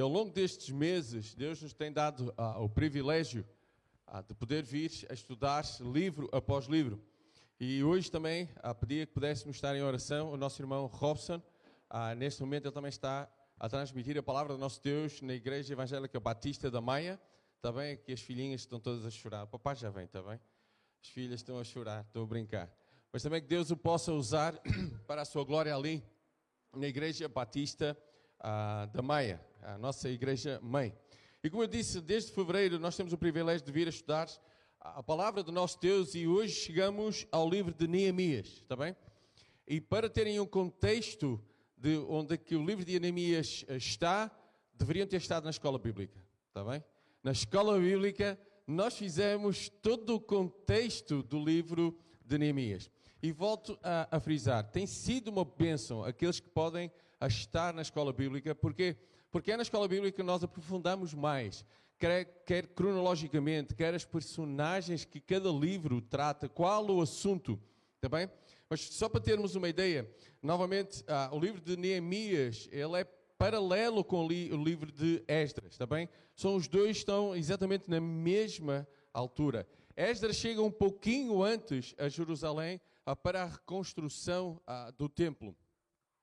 E ao longo destes meses, Deus nos tem dado ah, o privilégio ah, de poder vir a estudar livro após livro. E hoje também ah, pedia que pudéssemos estar em oração. O nosso irmão Robson, ah, neste momento, ele também está a transmitir a palavra do nosso Deus na Igreja Evangélica Batista da Maia. Está bem? Aqui as filhinhas estão todas a chorar. O papai já vem, está bem? As filhas estão a chorar, estou a brincar. Mas também que Deus o possa usar para a sua glória ali na Igreja Batista ah, da Maia, a nossa Igreja Mãe. E como eu disse, desde fevereiro nós temos o privilégio de vir a estudar a palavra do nosso Deus e hoje chegamos ao livro de Neemias, está bem? E para terem um contexto de onde é que o livro de Neemias está, deveriam ter estado na escola bíblica, está bem? Na escola bíblica nós fizemos todo o contexto do livro de Neemias. E volto a, a frisar, tem sido uma bênção aqueles que podem estar na escola bíblica, porque porque é na escola bíblica que nós aprofundamos mais, quer, quer cronologicamente, quer as personagens que cada livro trata, qual o assunto, está bem? Mas só para termos uma ideia, novamente, ah, o livro de Neemias, ele é paralelo com o, li, o livro de Esdras, está bem? São os dois estão exatamente na mesma altura. Esdras chega um pouquinho antes a Jerusalém ah, para a reconstrução ah, do templo.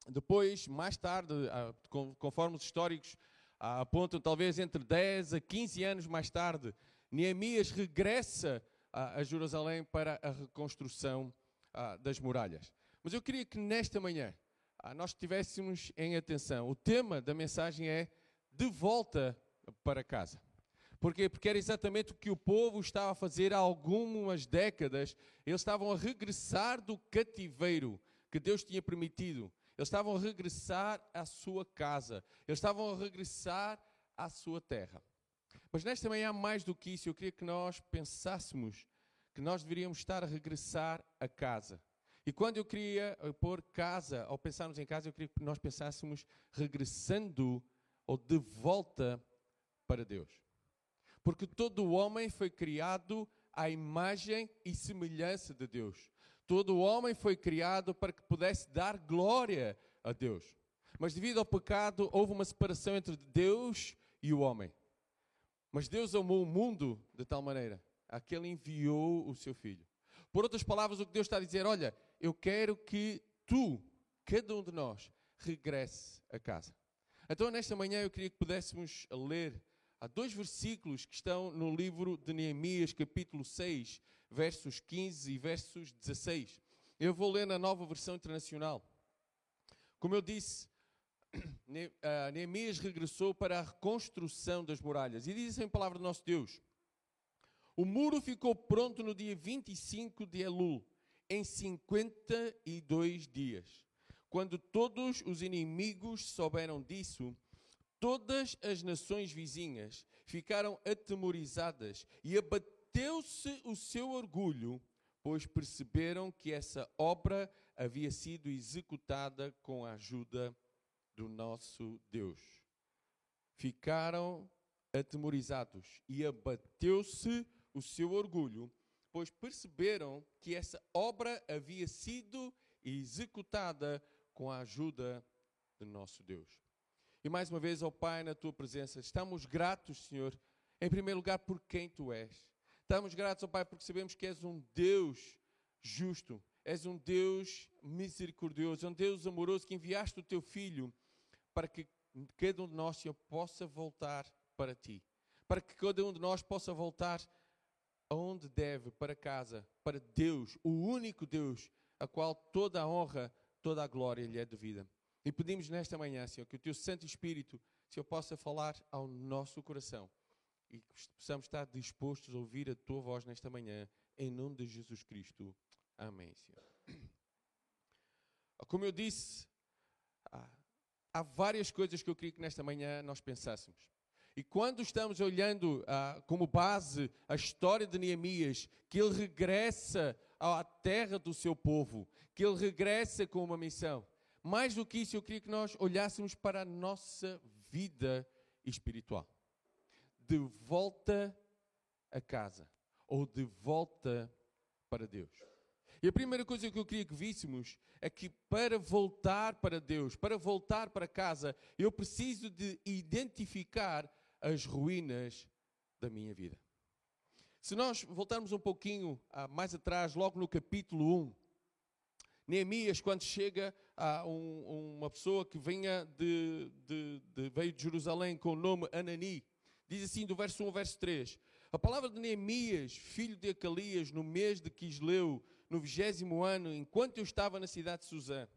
Depois, mais tarde, ah, conforme os históricos ah, apontam, talvez entre 10 a 15 anos mais tarde, Neemias regressa a Jerusalém para a reconstrução ah, das muralhas. Mas eu queria que nesta manhã nós tivéssemos em atenção. O tema da mensagem é de volta para casa. Porquê? Porque era exatamente o que o povo estava a fazer há algumas décadas. Eles estavam a regressar do cativeiro que Deus tinha permitido. Eles estavam a regressar à sua casa. Eles estavam a regressar à sua terra. Mas nesta manhã, mais do que isso, eu queria que nós pensássemos que nós deveríamos estar a regressar a casa. E quando eu queria pôr casa, ao pensarmos em casa, eu queria que nós pensássemos regressando ou de volta para Deus. Porque todo homem foi criado à imagem e semelhança de Deus. Todo homem foi criado para que pudesse dar glória a Deus. Mas devido ao pecado, houve uma separação entre Deus e o homem. Mas Deus amou o mundo de tal maneira a que ele enviou o seu filho. Por outras palavras, o que Deus está a dizer, olha, eu quero que tu, cada um de nós, regresse a casa. Então, nesta manhã, eu queria que pudéssemos ler Há dois versículos que estão no livro de Neemias, capítulo 6, versos 15 e versos 16. Eu vou ler na nova versão internacional. Como eu disse, Neemias regressou para a reconstrução das muralhas. E diz em palavra do nosso Deus: O muro ficou pronto no dia 25 de Elul, em 52 dias. Quando todos os inimigos souberam disso, Todas as nações vizinhas ficaram atemorizadas e abateu-se o seu orgulho, pois perceberam que essa obra havia sido executada com a ajuda do nosso Deus. Ficaram atemorizados e abateu-se o seu orgulho, pois perceberam que essa obra havia sido executada com a ajuda do nosso Deus. E mais uma vez, ó Pai, na tua presença, estamos gratos, Senhor, em primeiro lugar por quem tu és. Estamos gratos, ó Pai, porque sabemos que és um Deus justo, és um Deus misericordioso, um Deus amoroso que enviaste o teu Filho para que cada um de nós, Senhor, possa voltar para ti. Para que cada um de nós possa voltar aonde deve, para casa, para Deus, o único Deus, a qual toda a honra, toda a glória lhe é devida. E pedimos nesta manhã, Senhor, que o Teu Santo Espírito, Senhor, possa falar ao nosso coração e que possamos estar dispostos a ouvir a Tua voz nesta manhã, em nome de Jesus Cristo. Amém, Senhor. Como eu disse, há várias coisas que eu queria que nesta manhã nós pensássemos. E quando estamos olhando ah, como base a história de Neemias, que ele regressa à terra do seu povo, que ele regressa com uma missão. Mais do que isso, eu queria que nós olhássemos para a nossa vida espiritual. De volta a casa ou de volta para Deus. E a primeira coisa que eu queria que víssemos é que para voltar para Deus, para voltar para casa, eu preciso de identificar as ruínas da minha vida. Se nós voltarmos um pouquinho mais atrás, logo no capítulo 1, Neemias, quando chega a um, uma pessoa que venha de, de, de, veio de Jerusalém com o nome Anani, diz assim do verso 1 ao verso 3: A palavra de Neemias, filho de Acalias, no mês de Quisleu, no vigésimo ano, enquanto eu estava na cidade de Suzã.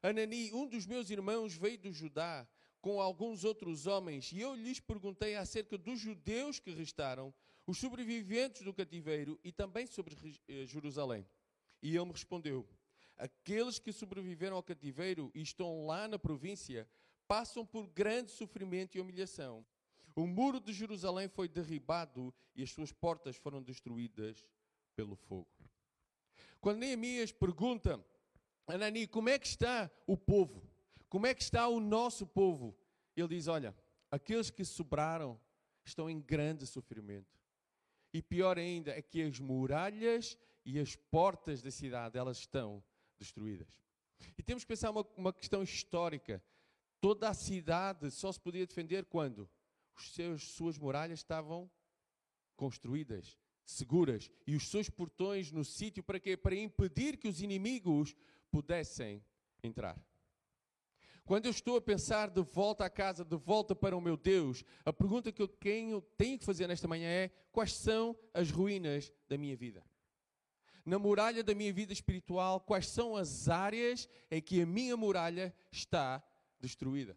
Anani, um dos meus irmãos, veio do Judá com alguns outros homens, e eu lhes perguntei acerca dos judeus que restaram, os sobreviventes do cativeiro e também sobre eh, Jerusalém. E ele me respondeu: Aqueles que sobreviveram ao cativeiro e estão lá na província passam por grande sofrimento e humilhação. O muro de Jerusalém foi derribado e as suas portas foram destruídas pelo fogo. Quando Neemias pergunta a Anani como é que está o povo, como é que está o nosso povo, ele diz: Olha, aqueles que sobraram estão em grande sofrimento. E pior ainda é que as muralhas e as portas da cidade elas estão destruídas. E temos que pensar uma, uma questão histórica. Toda a cidade só se podia defender quando os seus, suas muralhas estavam construídas, seguras e os seus portões no sítio para quê? Para impedir que os inimigos pudessem entrar. Quando eu estou a pensar de volta à casa, de volta para o meu Deus, a pergunta que eu tenho, tenho que fazer nesta manhã é: quais são as ruínas da minha vida? Na muralha da minha vida espiritual, quais são as áreas em que a minha muralha está destruída?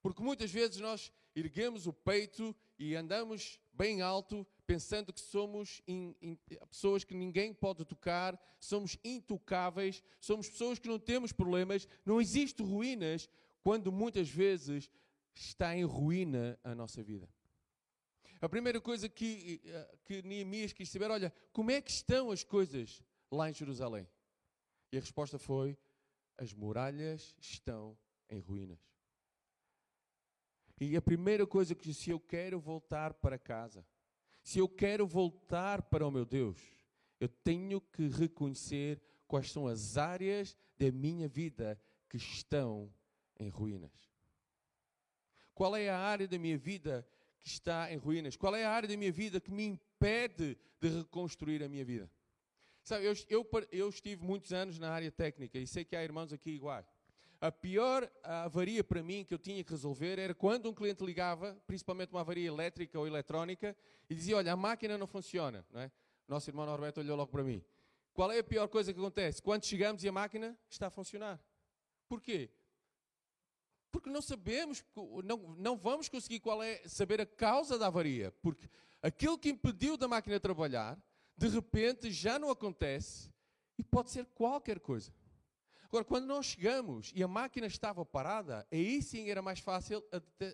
Porque muitas vezes nós erguemos o peito e andamos bem alto, pensando que somos in, in, pessoas que ninguém pode tocar, somos intocáveis, somos pessoas que não temos problemas, não existe ruínas, quando muitas vezes está em ruína a nossa vida. A primeira coisa que, eh, que Neemias quis saber, olha, como é que estão as coisas lá em Jerusalém? E a resposta foi, as muralhas estão em ruínas. E a primeira coisa que se eu quero voltar para casa, se eu quero voltar para o meu Deus, eu tenho que reconhecer quais são as áreas da minha vida que estão em ruínas. Qual é a área da minha vida que está em ruínas? Qual é a área da minha vida que me impede de reconstruir a minha vida? Sabe, eu, eu, eu estive muitos anos na área técnica e sei que há irmãos aqui iguais. A pior avaria para mim que eu tinha que resolver era quando um cliente ligava, principalmente uma avaria elétrica ou eletrónica, e dizia: Olha, a máquina não funciona. Não é? Nosso irmão Norberto olhou logo para mim. Qual é a pior coisa que acontece? Quando chegamos e a máquina está a funcionar. Porquê? Porque não sabemos, não, não vamos conseguir qual é, saber a causa da avaria. Porque aquilo que impediu da máquina trabalhar, de repente já não acontece e pode ser qualquer coisa. Agora, quando nós chegamos e a máquina estava parada, aí sim era mais fácil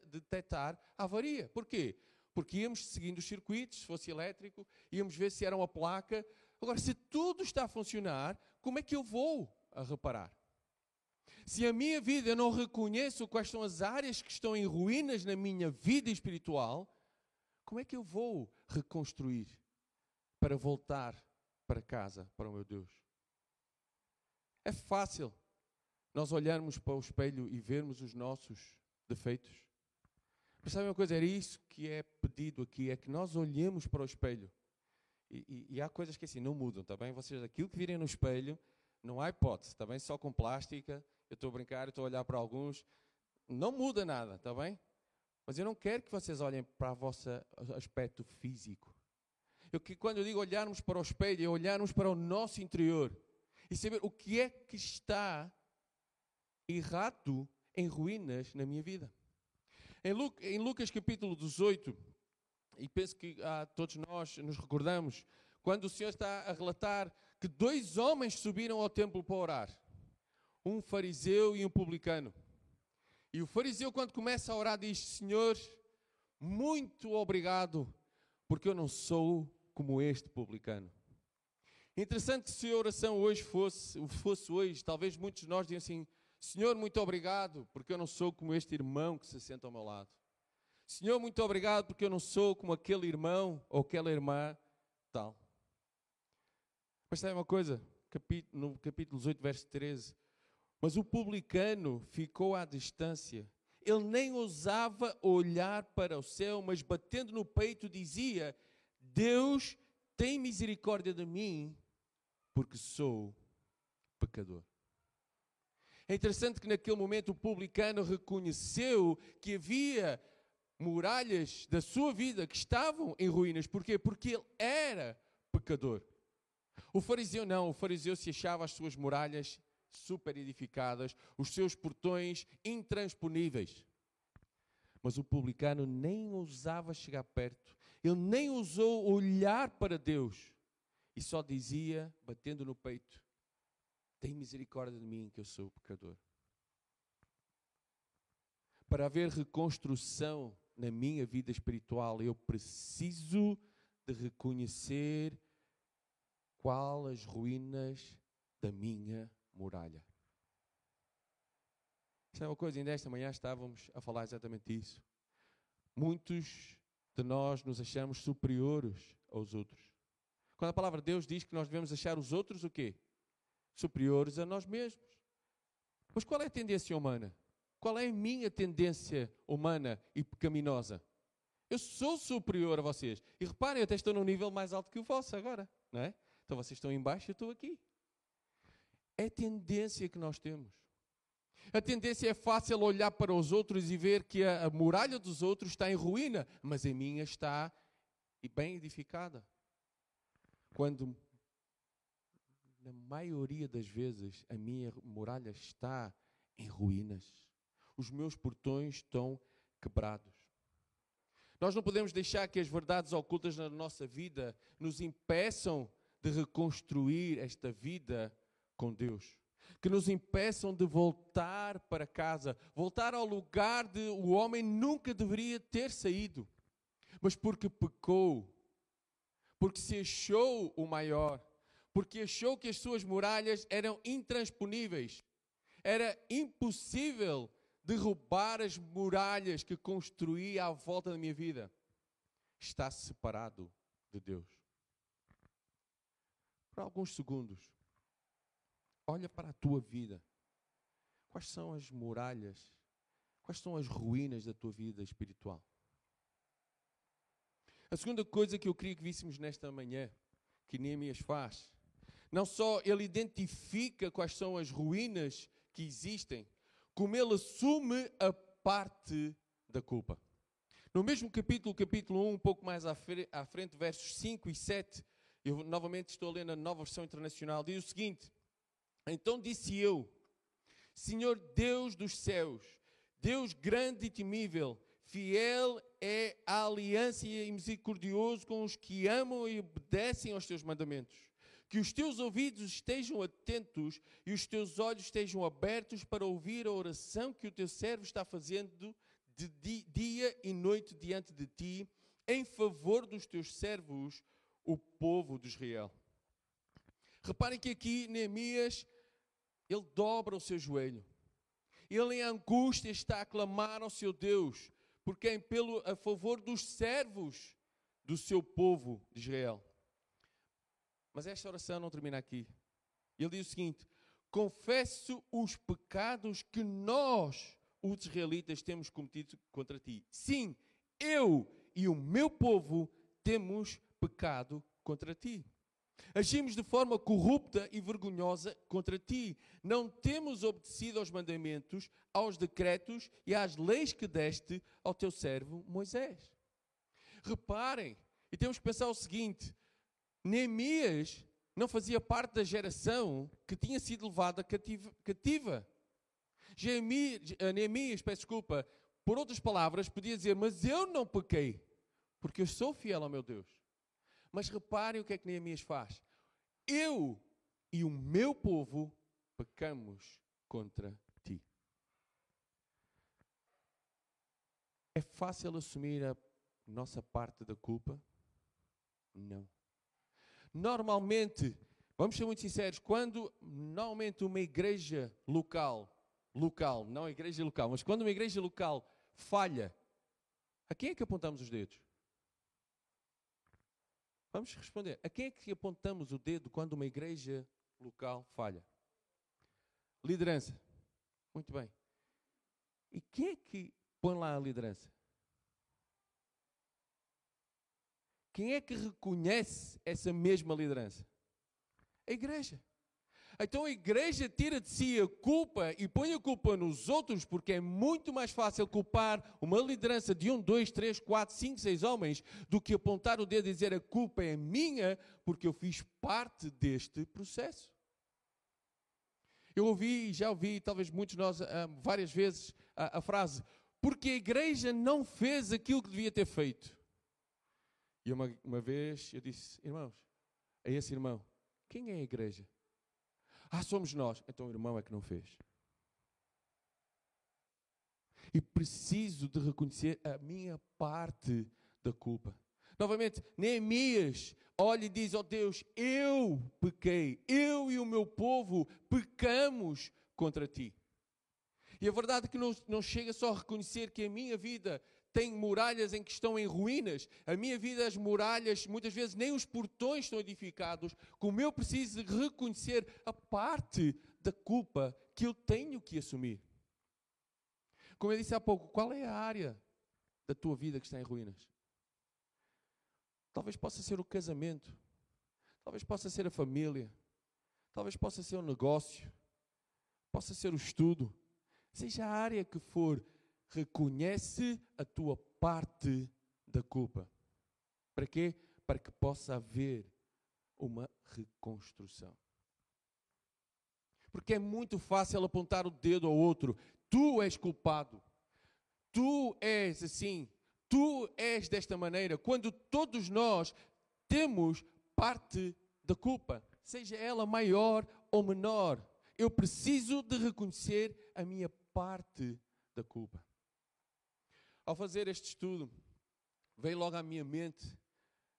detectar a avaria. Porquê? Porque íamos seguindo os circuitos, se fosse elétrico, íamos ver se era uma placa. Agora, se tudo está a funcionar, como é que eu vou a reparar? Se a minha vida eu não reconheço quais são as áreas que estão em ruínas na minha vida espiritual, como é que eu vou reconstruir para voltar para casa, para o meu Deus? É fácil nós olharmos para o espelho e vermos os nossos defeitos. Mas sabe uma coisa? Era isso que é pedido aqui, é que nós olhemos para o espelho. E, e, e há coisas que assim não mudam, está bem? Vocês, aquilo que virem no espelho, não há hipótese, está bem? Só com plástica, eu estou a brincar, estou a olhar para alguns, não muda nada, está bem? Mas eu não quero que vocês olhem para o vosso aspecto físico. Eu, que, quando eu digo olharmos para o espelho, é olharmos para o nosso interior e saber o que é que está errado em ruínas na minha vida. Em, Lu, em Lucas capítulo 18, e penso que ah, todos nós nos recordamos, quando o Senhor está a relatar que dois homens subiram ao templo para orar, um fariseu e um publicano. E o fariseu, quando começa a orar, diz: Senhor, muito obrigado, porque eu não sou como este publicano. Interessante se a oração hoje fosse, fosse hoje, talvez muitos de nós digam assim: Senhor, muito obrigado, porque eu não sou como este irmão que se senta ao meu lado. Senhor, muito obrigado, porque eu não sou como aquele irmão ou aquela irmã tal. Mas sabe uma coisa? no capítulo 18, verso 13. Mas o publicano ficou à distância. Ele nem ousava olhar para o céu, mas batendo no peito dizia: Deus tem misericórdia de mim, porque sou pecador. É interessante que naquele momento o publicano reconheceu que havia muralhas da sua vida que estavam em ruínas. Porquê? Porque ele era pecador. O fariseu não, o fariseu se achava as suas muralhas super edificadas, os seus portões intransponíveis. Mas o publicano nem ousava chegar perto, ele nem ousou olhar para Deus e só dizia, batendo no peito: Tem misericórdia de mim, que eu sou pecador. Para haver reconstrução na minha vida espiritual, eu preciso de reconhecer qual as ruínas da minha muralha. Isto é uma coisa, ainda manhã estávamos a falar exatamente isso. Muitos de nós nos achamos superiores aos outros. Quando a palavra de Deus diz que nós devemos achar os outros o quê? Superiores a nós mesmos. Mas qual é a tendência humana? Qual é a minha tendência humana e pecaminosa? Eu sou superior a vocês. E reparem, eu até estou num nível mais alto que o vosso agora, não é? Então vocês estão em baixo, eu estou aqui. É a tendência que nós temos. A tendência é fácil olhar para os outros e ver que a, a muralha dos outros está em ruína, mas a minha está bem edificada. Quando, na maioria das vezes, a minha muralha está em ruínas. Os meus portões estão quebrados. Nós não podemos deixar que as verdades ocultas na nossa vida nos impeçam de reconstruir esta vida com Deus que nos impeçam de voltar para casa, voltar ao lugar de o homem nunca deveria ter saído, mas porque pecou, porque se achou o maior, porque achou que as suas muralhas eram intransponíveis, era impossível derrubar as muralhas que construí à volta da minha vida. Está separado de Deus. Por alguns segundos, Olha para a tua vida. Quais são as muralhas? Quais são as ruínas da tua vida espiritual? A segunda coisa que eu queria que víssemos nesta manhã, que Neemias faz, não só ele identifica quais são as ruínas que existem, como ele assume a parte da culpa. No mesmo capítulo, capítulo 1, um pouco mais à frente, versos 5 e 7, eu novamente estou a ler na nova versão internacional, diz o seguinte: então disse eu: Senhor Deus dos céus, Deus grande e temível, fiel é a aliança e misericordioso com os que amam e obedecem aos teus mandamentos. Que os teus ouvidos estejam atentos e os teus olhos estejam abertos para ouvir a oração que o teu servo está fazendo de dia e noite diante de ti, em favor dos teus servos, o povo de Israel. Reparem que aqui Neemias ele dobra o seu joelho. Ele em angústia está a clamar ao seu Deus, porque é pelo a favor dos servos do seu povo de Israel. Mas esta oração não termina aqui. Ele diz o seguinte: Confesso os pecados que nós, os israelitas, temos cometido contra ti. Sim, eu e o meu povo temos pecado contra ti. Agimos de forma corrupta e vergonhosa contra ti. Não temos obedecido aos mandamentos, aos decretos e às leis que deste ao teu servo Moisés. Reparem, e temos que pensar o seguinte: Neemias não fazia parte da geração que tinha sido levada cativa. Eh, Neemias, peço desculpa, por outras palavras, podia dizer: Mas eu não pequei, porque eu sou fiel ao meu Deus. Mas reparem o que é que Neemias faz. Eu e o meu povo pecamos contra ti. É fácil assumir a nossa parte da culpa? Não. Normalmente, vamos ser muito sinceros, quando normalmente uma igreja local, local, não igreja local, mas quando uma igreja local falha, a quem é que apontamos os dedos? Vamos responder. A quem é que apontamos o dedo quando uma igreja local falha. Liderança. Muito bem. E quem é que põe lá a liderança? Quem é que reconhece essa mesma liderança? A igreja. Então a igreja tira de si a culpa e põe a culpa nos outros, porque é muito mais fácil culpar uma liderança de um, dois, três, quatro, cinco, seis homens do que apontar o dedo e dizer a culpa é minha, porque eu fiz parte deste processo. Eu ouvi, já ouvi, talvez muitos nós, ah, várias vezes, a, a frase: porque a igreja não fez aquilo que devia ter feito. E uma, uma vez eu disse: irmãos, a esse irmão, quem é a igreja? Ah, somos nós. Então o irmão é que não fez. E preciso de reconhecer a minha parte da culpa. Novamente, Neemias olha e diz: Ó oh Deus, eu pequei, eu e o meu povo pecamos contra ti. E a verdade é que não, não chega só a reconhecer que a minha vida tem muralhas em que estão em ruínas. A minha vida, as muralhas, muitas vezes nem os portões estão edificados. Como eu preciso reconhecer a parte da culpa que eu tenho que assumir. Como eu disse há pouco, qual é a área da tua vida que está em ruínas? Talvez possa ser o casamento, talvez possa ser a família, talvez possa ser o negócio, possa ser o estudo, seja a área que for, reconhece a tua parte da culpa. Para quê? Para que possa haver uma reconstrução. Porque é muito fácil apontar o dedo ao outro. Tu és culpado. Tu és assim. Tu és desta maneira. Quando todos nós temos parte da culpa, seja ela maior ou menor, eu preciso de reconhecer a minha parte da culpa. Ao fazer este estudo, veio logo à minha mente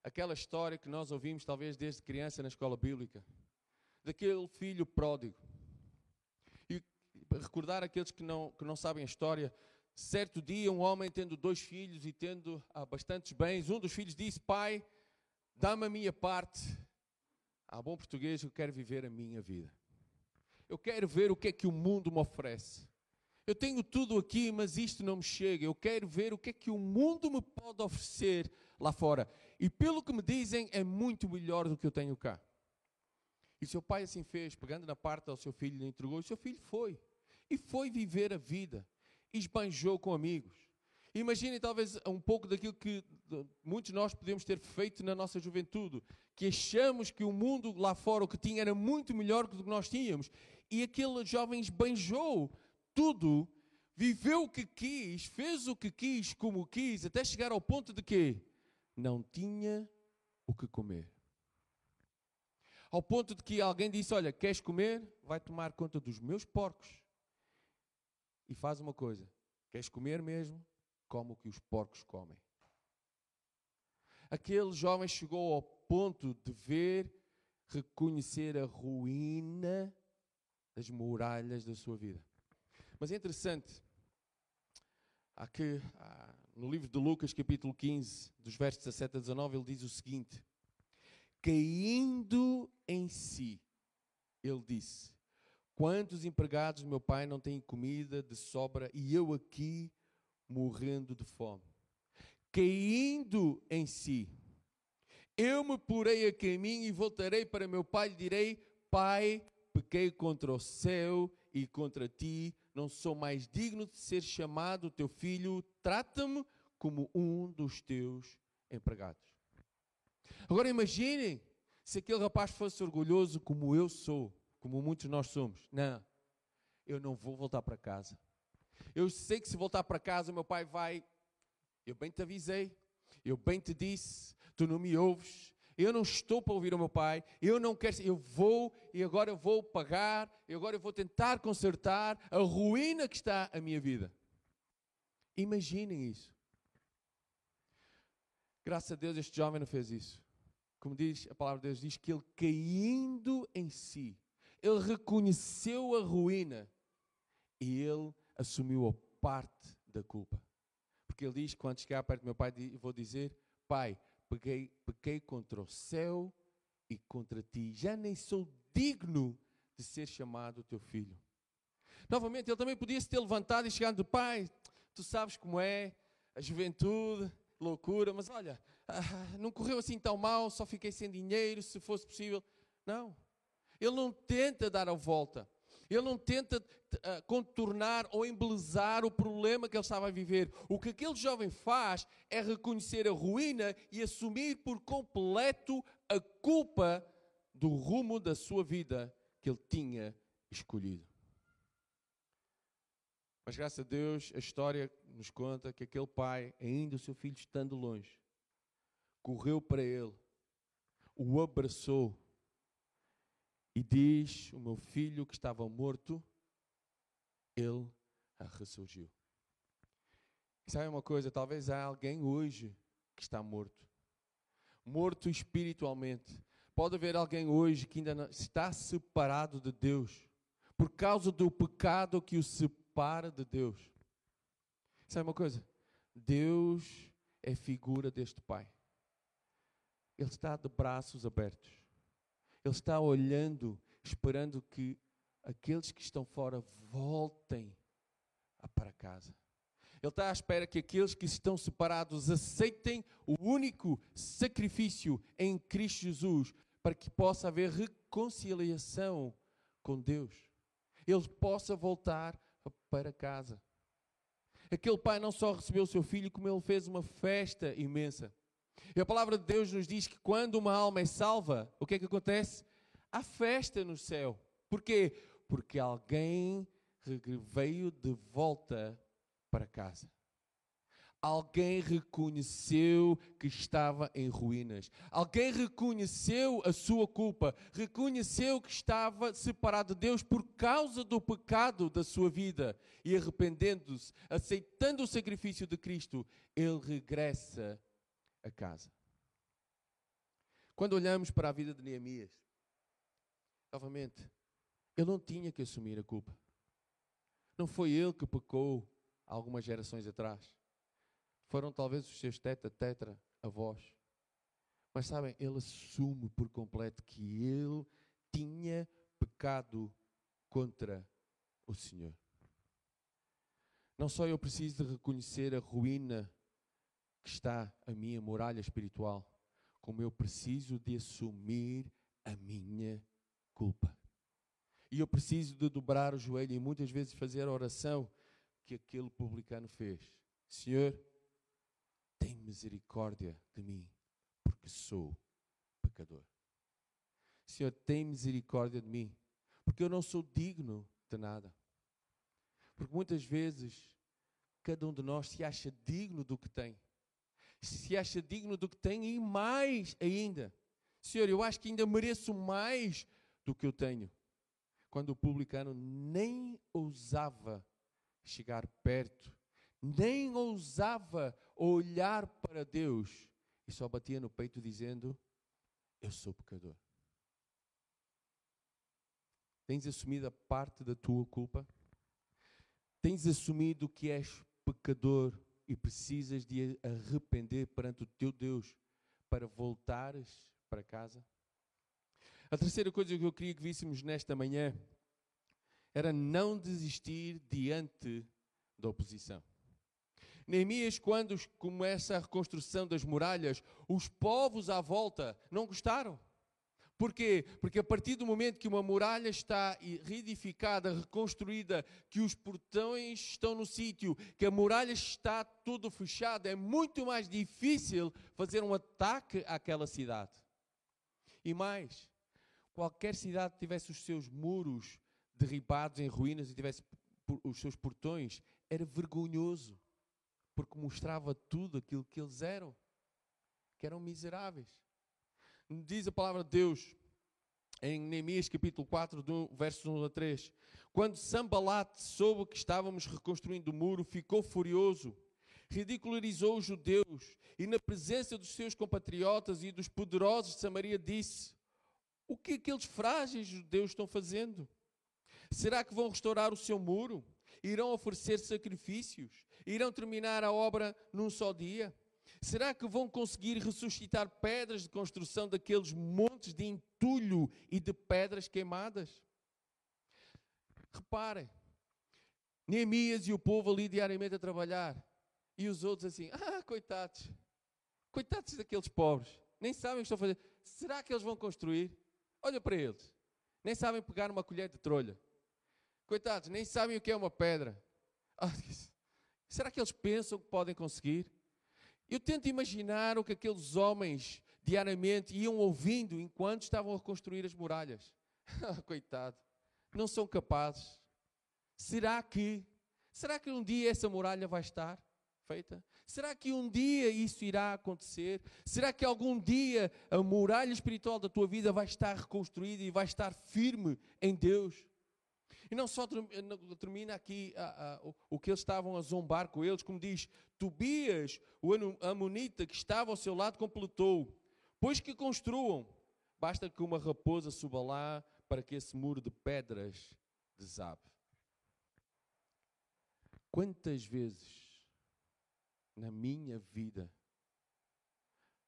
aquela história que nós ouvimos, talvez desde criança na escola bíblica, daquele filho pródigo. E recordar aqueles que não, que não sabem a história, certo dia, um homem tendo dois filhos e tendo ah, bastantes bens, um dos filhos disse: Pai, dá-me a minha parte. A bom português, eu quero viver a minha vida. Eu quero ver o que é que o mundo me oferece. Eu tenho tudo aqui, mas isto não me chega. Eu quero ver o que é que o mundo me pode oferecer lá fora. E pelo que me dizem, é muito melhor do que eu tenho cá. E seu pai assim fez, pegando na parte ao seu filho, lhe entregou. E seu filho foi. E foi viver a vida. Esbanjou com amigos. Imaginem talvez um pouco daquilo que muitos de nós podemos ter feito na nossa juventude, que achamos que o mundo lá fora, o que tinha, era muito melhor do que nós tínhamos. E aquele jovem esbanjou tudo, viveu o que quis, fez o que quis, como quis, até chegar ao ponto de que não tinha o que comer. Ao ponto de que alguém disse: Olha, queres comer? Vai tomar conta dos meus porcos. E faz uma coisa: queres comer mesmo? Come o que os porcos comem. Aquele jovem chegou ao ponto de ver, reconhecer a ruína das muralhas da sua vida. Mas é interessante, aqui, no livro de Lucas, capítulo 15, dos versos 17 a 19, ele diz o seguinte: Caindo em si, ele disse: Quantos empregados meu pai não têm comida de sobra e eu aqui morrendo de fome? Caindo em si, eu me porei a caminho e voltarei para meu pai e direi: Pai, pequei contra o céu e contra ti, não sou mais digno de ser chamado teu filho, trata-me como um dos teus empregados. Agora imaginem se aquele rapaz fosse orgulhoso como eu sou, como muitos nós somos. Não, eu não vou voltar para casa. Eu sei que se voltar para casa, meu pai vai. Eu bem te avisei, eu bem te disse, tu não me ouves, eu não estou para ouvir o meu pai, eu não quero, eu vou e agora eu vou pagar, e agora eu vou tentar consertar a ruína que está a minha vida. Imaginem isso. Graças a Deus este jovem não fez isso. Como diz a palavra de Deus, diz que ele caindo em si, ele reconheceu a ruína e ele assumiu a parte da culpa. Porque ele diz, quando chegar perto do meu pai, vou dizer, pai, pequei, pequei contra o céu e contra ti. Já nem sou digno de ser chamado teu filho. Novamente, ele também podia se ter levantado e chegado, pai, tu sabes como é, a juventude, loucura, mas olha, ah, não correu assim tão mal, só fiquei sem dinheiro, se fosse possível. Não. Ele não tenta dar a volta. Ele não tenta uh, contornar ou embelezar o problema que ele estava a viver. O que aquele jovem faz é reconhecer a ruína e assumir por completo a culpa do rumo da sua vida que ele tinha escolhido. Mas graças a Deus, a história nos conta que aquele pai, ainda o seu filho estando longe, correu para ele, o abraçou e diz: O meu filho que estava morto, ele ressurgiu. sabe uma coisa? Talvez há alguém hoje que está morto, morto espiritualmente. Pode haver alguém hoje que ainda está separado de Deus por causa do pecado que o separa de Deus. Sabe uma coisa? Deus é figura deste Pai. Ele está de braços abertos. Ele está olhando, esperando que aqueles que estão fora voltem para casa. Ele está à espera que aqueles que estão separados aceitem o único sacrifício em Cristo Jesus para que possa haver reconciliação com Deus. Ele possa voltar para casa. Aquele pai não só recebeu o seu filho, como ele fez uma festa imensa. E a palavra de Deus nos diz que quando uma alma é salva, o que é que acontece? Há festa no céu. Porquê? Porque alguém veio de volta para casa. Alguém reconheceu que estava em ruínas. Alguém reconheceu a sua culpa. Reconheceu que estava separado de Deus por causa do pecado da sua vida. E arrependendo-se, aceitando o sacrifício de Cristo, ele regressa a casa. Quando olhamos para a vida de Neemias, novamente, ele não tinha que assumir a culpa. Não foi ele que pecou algumas gerações atrás foram talvez os seus teta, tetra, avós. Mas sabem, ele assume por completo que ele tinha pecado contra o Senhor. Não só eu preciso de reconhecer a ruína que está a minha muralha espiritual, como eu preciso de assumir a minha culpa. E eu preciso de dobrar o joelho e muitas vezes fazer a oração que aquele publicano fez. Senhor, tem misericórdia de mim, porque sou pecador. Senhor, tem misericórdia de mim, porque eu não sou digno de nada. Porque muitas vezes cada um de nós se acha digno do que tem. Se acha digno do que tem e mais ainda. Senhor, eu acho que ainda mereço mais do que eu tenho. Quando o publicano nem ousava chegar perto nem ousava olhar para Deus e só batia no peito dizendo: Eu sou pecador. Tens assumido a parte da tua culpa? Tens assumido que és pecador e precisas de arrepender perante o teu Deus para voltares para casa? A terceira coisa que eu queria que víssemos nesta manhã era não desistir diante da oposição. Neemias, quando começa a reconstrução das muralhas, os povos à volta não gostaram. Porquê? Porque a partir do momento que uma muralha está reedificada, reconstruída, que os portões estão no sítio, que a muralha está tudo fechada, é muito mais difícil fazer um ataque àquela cidade. E mais, qualquer cidade que tivesse os seus muros derribados em ruínas e tivesse os seus portões, era vergonhoso porque mostrava tudo aquilo que eles eram, que eram miseráveis. Diz a palavra de Deus em Neemias capítulo 4, do versos 1 a 3. Quando Sambalat soube que estávamos reconstruindo o muro, ficou furioso, ridicularizou os judeus e na presença dos seus compatriotas e dos poderosos de Samaria disse: O que aqueles frágeis judeus estão fazendo? Será que vão restaurar o seu muro? Irão oferecer sacrifícios? Irão terminar a obra num só dia? Será que vão conseguir ressuscitar pedras de construção daqueles montes de entulho e de pedras queimadas? Reparem, Neemias e o povo ali diariamente a trabalhar, e os outros assim, ah, coitados, coitados daqueles pobres, nem sabem o que estão a fazer. Será que eles vão construir? Olha para eles, nem sabem pegar uma colher de trolha. Coitados, nem sabem o que é uma pedra. Ah, será que eles pensam que podem conseguir? Eu tento imaginar o que aqueles homens diariamente iam ouvindo enquanto estavam a construir as muralhas. Coitado, não são capazes. Será que, será que um dia essa muralha vai estar feita? Será que um dia isso irá acontecer? Será que algum dia a muralha espiritual da tua vida vai estar reconstruída e vai estar firme em Deus? E não só termina aqui a, a, o, o que eles estavam a zombar com eles, como diz, Tobias, o Amonita que estava ao seu lado, completou: Pois que construam, basta que uma raposa suba lá para que esse muro de pedras desabe. Quantas vezes na minha vida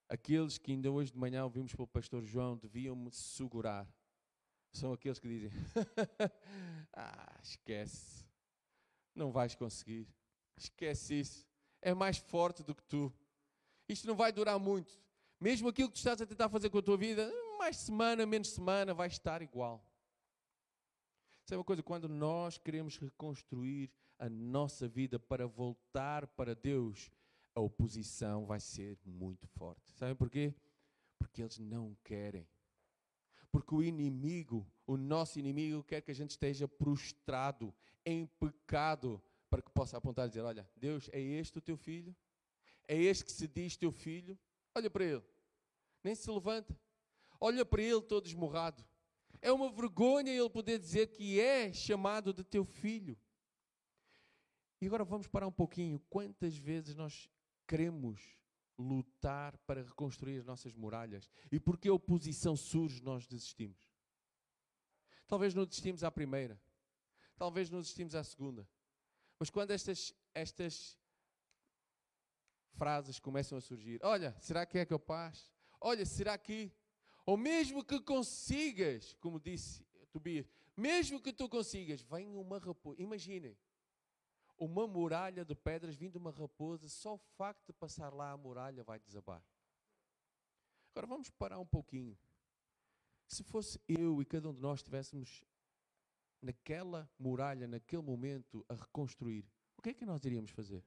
aqueles que ainda hoje de manhã ouvimos pelo pastor João deviam me segurar são aqueles que dizem: Ah, esquece, não vais conseguir, esquece isso, é mais forte do que tu, isto não vai durar muito. Mesmo aquilo que tu estás a tentar fazer com a tua vida, mais semana, menos semana, vai estar igual. Sabe uma coisa? Quando nós queremos reconstruir a nossa vida para voltar para Deus, a oposição vai ser muito forte. Sabem porquê? Porque eles não querem. Porque o inimigo, o nosso inimigo, quer que a gente esteja prostrado em pecado para que possa apontar e dizer: Olha, Deus, é este o teu filho? É este que se diz teu filho? Olha para ele, nem se levanta. Olha para ele todo esmorrado. É uma vergonha ele poder dizer que é chamado de teu filho. E agora vamos parar um pouquinho. Quantas vezes nós queremos lutar para reconstruir as nossas muralhas. E porque a oposição surge, nós desistimos. Talvez não desistimos à primeira, talvez não desistimos à segunda. Mas quando estas, estas frases começam a surgir, olha, será que é capaz? Olha, será que? Ou mesmo que consigas, como disse Tobias, mesmo que tu consigas, vem uma raposa. Imaginem, uma muralha de pedras vindo uma raposa, só o facto de passar lá a muralha vai desabar. Agora vamos parar um pouquinho. Se fosse eu e cada um de nós estivéssemos naquela muralha, naquele momento, a reconstruir, o que é que nós iríamos fazer?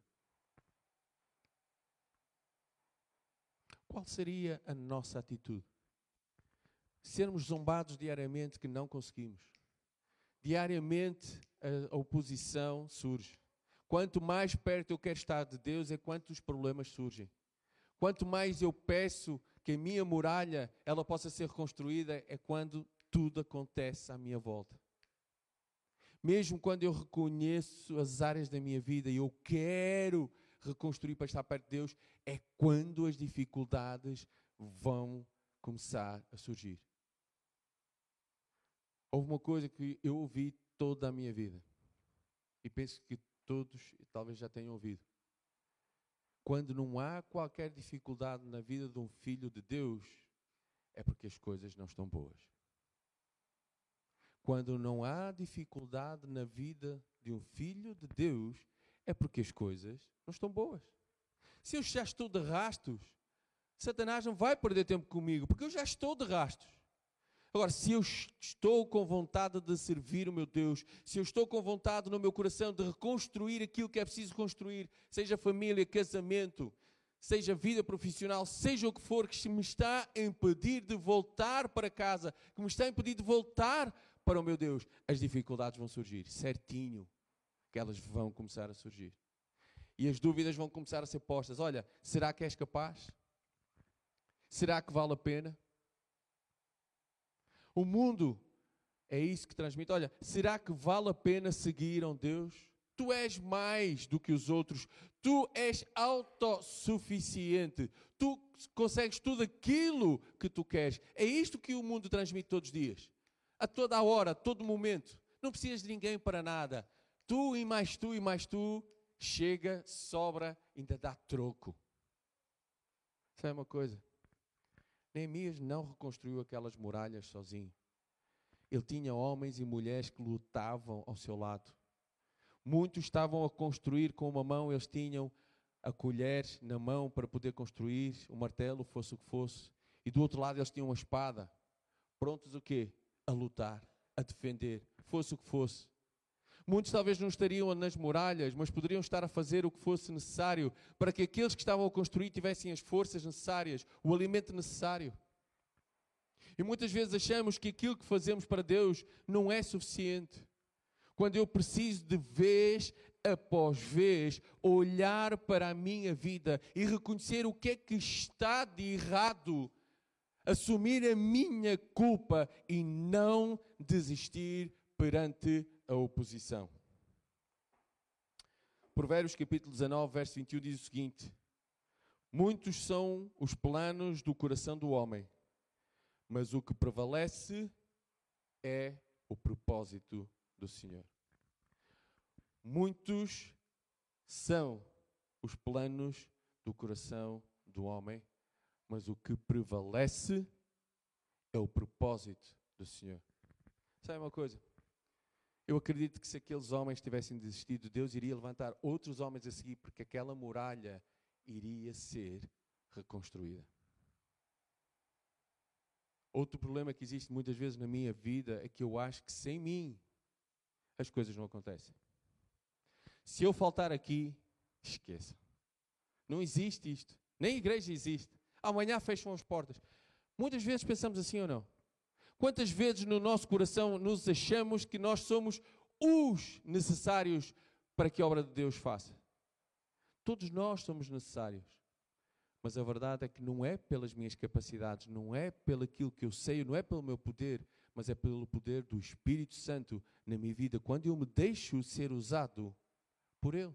Qual seria a nossa atitude? Sermos zombados diariamente que não conseguimos. Diariamente a oposição surge. Quanto mais perto eu quero estar de Deus, é quanto os problemas surgem. Quanto mais eu peço que a minha muralha ela possa ser reconstruída, é quando tudo acontece à minha volta. Mesmo quando eu reconheço as áreas da minha vida e eu quero reconstruir para estar perto de Deus, é quando as dificuldades vão começar a surgir. Houve uma coisa que eu ouvi toda a minha vida e penso que todos talvez já tenham ouvido. Quando não há qualquer dificuldade na vida de um filho de Deus, é porque as coisas não estão boas. Quando não há dificuldade na vida de um filho de Deus, é porque as coisas não estão boas. Se eu já estou de rastos, Satanás não vai perder tempo comigo, porque eu já estou de rastos. Agora, se eu estou com vontade de servir o meu Deus, se eu estou com vontade no meu coração de reconstruir aquilo que é preciso construir, seja família, casamento, seja vida profissional, seja o que for que me está a impedir de voltar para casa, que me está a impedir de voltar para o meu Deus, as dificuldades vão surgir, certinho que elas vão começar a surgir. E as dúvidas vão começar a ser postas. Olha, será que és capaz? Será que vale a pena? O mundo é isso que transmite. Olha, será que vale a pena seguir a um Deus? Tu és mais do que os outros. Tu és autossuficiente. Tu consegues tudo aquilo que tu queres. É isto que o mundo transmite todos os dias. A toda a hora, a todo momento. Não precisas de ninguém para nada. Tu e mais tu e mais tu, chega, sobra, ainda dá troco. Sabe uma coisa? Neemias não reconstruiu aquelas muralhas sozinho. Ele tinha homens e mulheres que lutavam ao seu lado. Muitos estavam a construir com uma mão, eles tinham a colher na mão para poder construir, o martelo, fosse o que fosse. E do outro lado eles tinham uma espada, prontos o quê? A lutar, a defender, fosse o que fosse. Muitos talvez não estariam nas muralhas, mas poderiam estar a fazer o que fosse necessário para que aqueles que estavam a construir tivessem as forças necessárias, o alimento necessário. E muitas vezes achamos que aquilo que fazemos para Deus não é suficiente. Quando eu preciso de vez após vez olhar para a minha vida e reconhecer o que é que está de errado, assumir a minha culpa e não desistir perante a oposição. Provérbios capítulo 19, verso 21 diz o seguinte: Muitos são os planos do coração do homem, mas o que prevalece é o propósito do Senhor. Muitos são os planos do coração do homem, mas o que prevalece é o propósito do Senhor. Sabe uma coisa? Eu acredito que se aqueles homens tivessem desistido, Deus iria levantar outros homens a seguir, porque aquela muralha iria ser reconstruída. Outro problema que existe muitas vezes na minha vida é que eu acho que sem mim as coisas não acontecem. Se eu faltar aqui, esqueça. Não existe isto. Nem igreja existe. Amanhã fecham as portas. Muitas vezes pensamos assim ou não? Quantas vezes no nosso coração nos achamos que nós somos os necessários para que a obra de Deus faça? Todos nós somos necessários. Mas a verdade é que não é pelas minhas capacidades, não é pelo aquilo que eu sei, não é pelo meu poder, mas é pelo poder do Espírito Santo na minha vida, quando eu me deixo ser usado por Ele.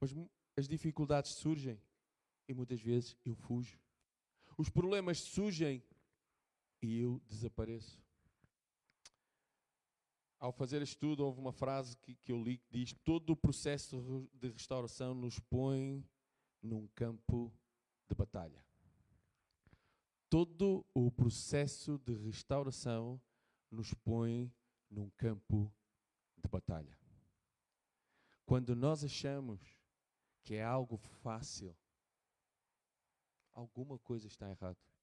Mas as dificuldades surgem e muitas vezes eu fujo. Os problemas surgem e eu desapareço. Ao fazer estudo, houve uma frase que, que eu li que diz: Todo o processo de restauração nos põe num campo de batalha. Todo o processo de restauração nos põe num campo de batalha. Quando nós achamos que é algo fácil, alguma coisa está errada.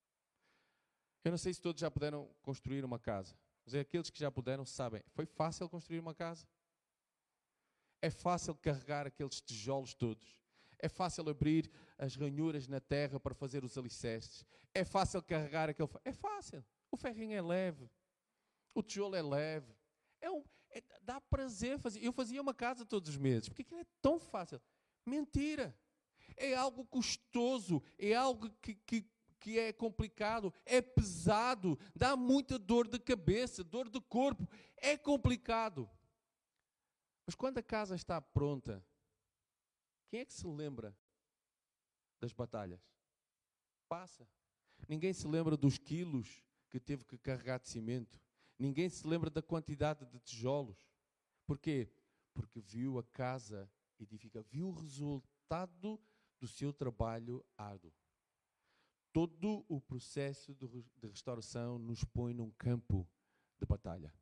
Eu não sei se todos já puderam construir uma casa. Mas é aqueles que já puderam sabem. Foi fácil construir uma casa? É fácil carregar aqueles tijolos todos. É fácil abrir as ranhuras na terra para fazer os alicerces. É fácil carregar aquele. É fácil. O ferrinho é leve. O tijolo é leve. É um, é, dá prazer fazer. Eu fazia uma casa todos os meses. Porque aquilo é tão fácil. Mentira. É algo custoso. É algo que, que que é complicado, é pesado, dá muita dor de cabeça, dor de corpo, é complicado. Mas quando a casa está pronta, quem é que se lembra das batalhas? Passa. Ninguém se lembra dos quilos que teve que carregar de cimento. Ninguém se lembra da quantidade de tijolos. Porquê? Porque viu a casa edificada, viu o resultado do seu trabalho árduo todo o processo de restauração nos põe num campo de batalha.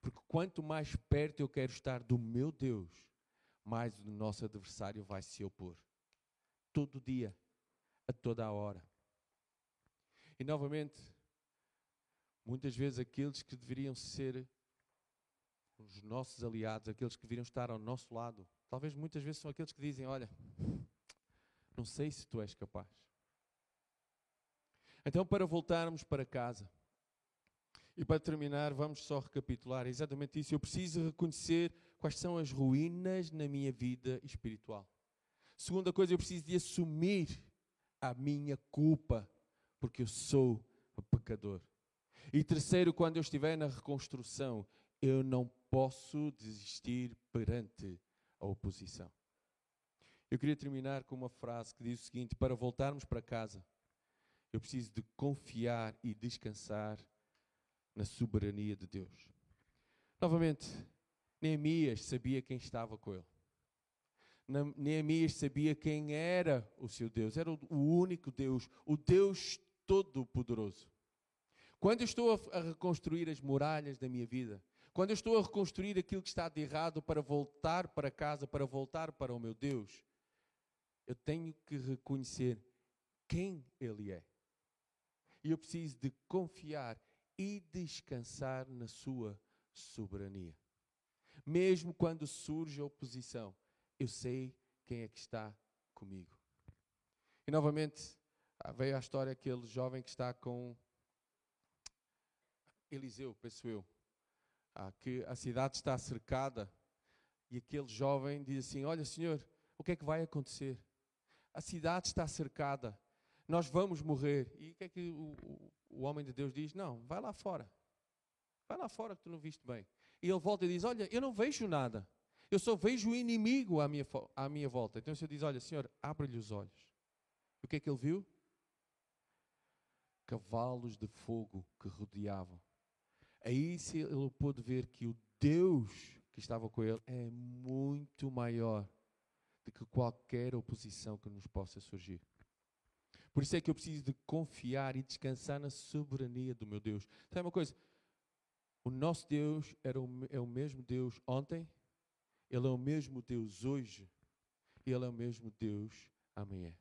Porque quanto mais perto eu quero estar do meu Deus, mais o nosso adversário vai se opor. Todo dia, a toda a hora. E novamente, muitas vezes aqueles que deveriam ser os nossos aliados, aqueles que deveriam estar ao nosso lado, talvez muitas vezes são aqueles que dizem: Olha, não sei se tu és capaz. Então, para voltarmos para casa, e para terminar, vamos só recapitular exatamente isso. Eu preciso reconhecer quais são as ruínas na minha vida espiritual. Segunda coisa, eu preciso de assumir a minha culpa, porque eu sou pecador. E terceiro, quando eu estiver na reconstrução, eu não posso desistir perante a oposição. Eu queria terminar com uma frase que diz o seguinte: para voltarmos para casa, eu preciso de confiar e descansar na soberania de Deus. Novamente, Neemias sabia quem estava com ele. Neemias sabia quem era o seu Deus, era o único Deus, o Deus Todo-Poderoso. Quando eu estou a reconstruir as muralhas da minha vida, quando eu estou a reconstruir aquilo que está de errado para voltar para casa, para voltar para o meu Deus, eu tenho que reconhecer quem Ele é. E eu preciso de confiar e descansar na Sua soberania. Mesmo quando surge oposição, eu sei quem é que está comigo. E novamente ah, veio a história aquele jovem que está com Eliseu, penso eu, ah, que a cidade está cercada e aquele jovem diz assim: Olha, Senhor, o que é que vai acontecer? A cidade está cercada, nós vamos morrer. E o que é que o, o, o homem de Deus diz? Não, vai lá fora, vai lá fora que tu não viste bem. E ele volta e diz: Olha, eu não vejo nada. Eu só vejo o inimigo à minha, à minha volta. Então o Senhor diz: Olha, Senhor, abre-lhe os olhos. E o que é que ele viu? Cavalos de fogo que rodeavam. Aí ele pôde ver que o Deus que estava com ele é muito maior do que qualquer oposição que nos possa surgir. Por isso é que eu preciso de confiar e descansar na soberania do meu Deus. Sabe uma coisa? O nosso Deus era o, é o mesmo Deus ontem, Ele é o mesmo Deus hoje, Ele é o mesmo Deus amanhã.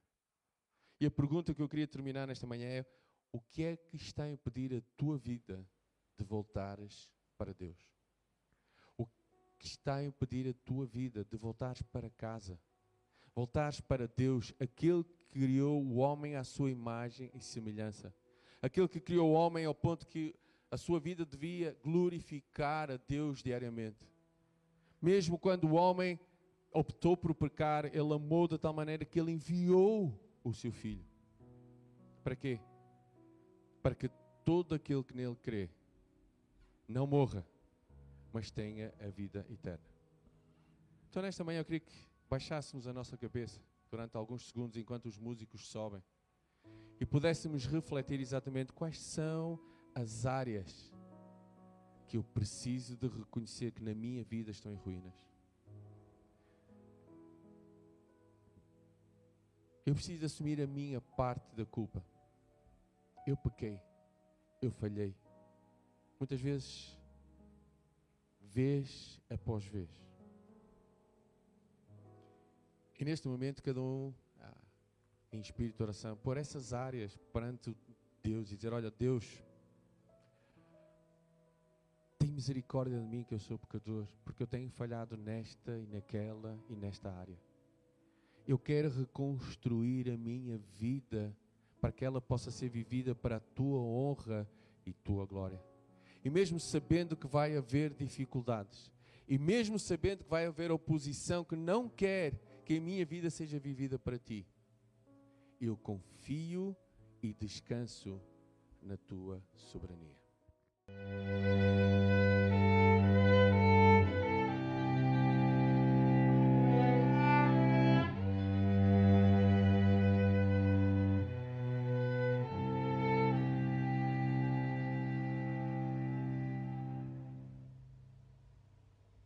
E a pergunta que eu queria terminar nesta manhã é: o que é que está a impedir a tua vida de voltares para Deus? O que está a impedir a tua vida de voltares para casa? Voltares para Deus, aquele que criou o homem à sua imagem e semelhança. Aquele que criou o homem ao ponto que a sua vida devia glorificar a Deus diariamente. Mesmo quando o homem optou por pecar, ele amou de tal maneira que ele enviou o seu filho. Para quê? Para que todo aquele que nele crê não morra, mas tenha a vida eterna. Então, nesta manhã, eu queria que baixássemos a nossa cabeça durante alguns segundos enquanto os músicos sobem e pudéssemos refletir exatamente quais são as áreas que eu preciso de reconhecer que na minha vida estão em ruínas. Eu preciso assumir a minha parte da culpa. Eu pequei, eu falhei. Muitas vezes, vez após vez. E neste momento, cada um, ah, em espírito de oração, por essas áreas perante Deus e dizer: Olha, Deus, tem misericórdia de mim que eu sou pecador, porque eu tenho falhado nesta e naquela e nesta área. Eu quero reconstruir a minha vida para que ela possa ser vivida para a tua honra e tua glória. E mesmo sabendo que vai haver dificuldades, e mesmo sabendo que vai haver oposição que não quer que a minha vida seja vivida para ti, eu confio e descanso na tua soberania.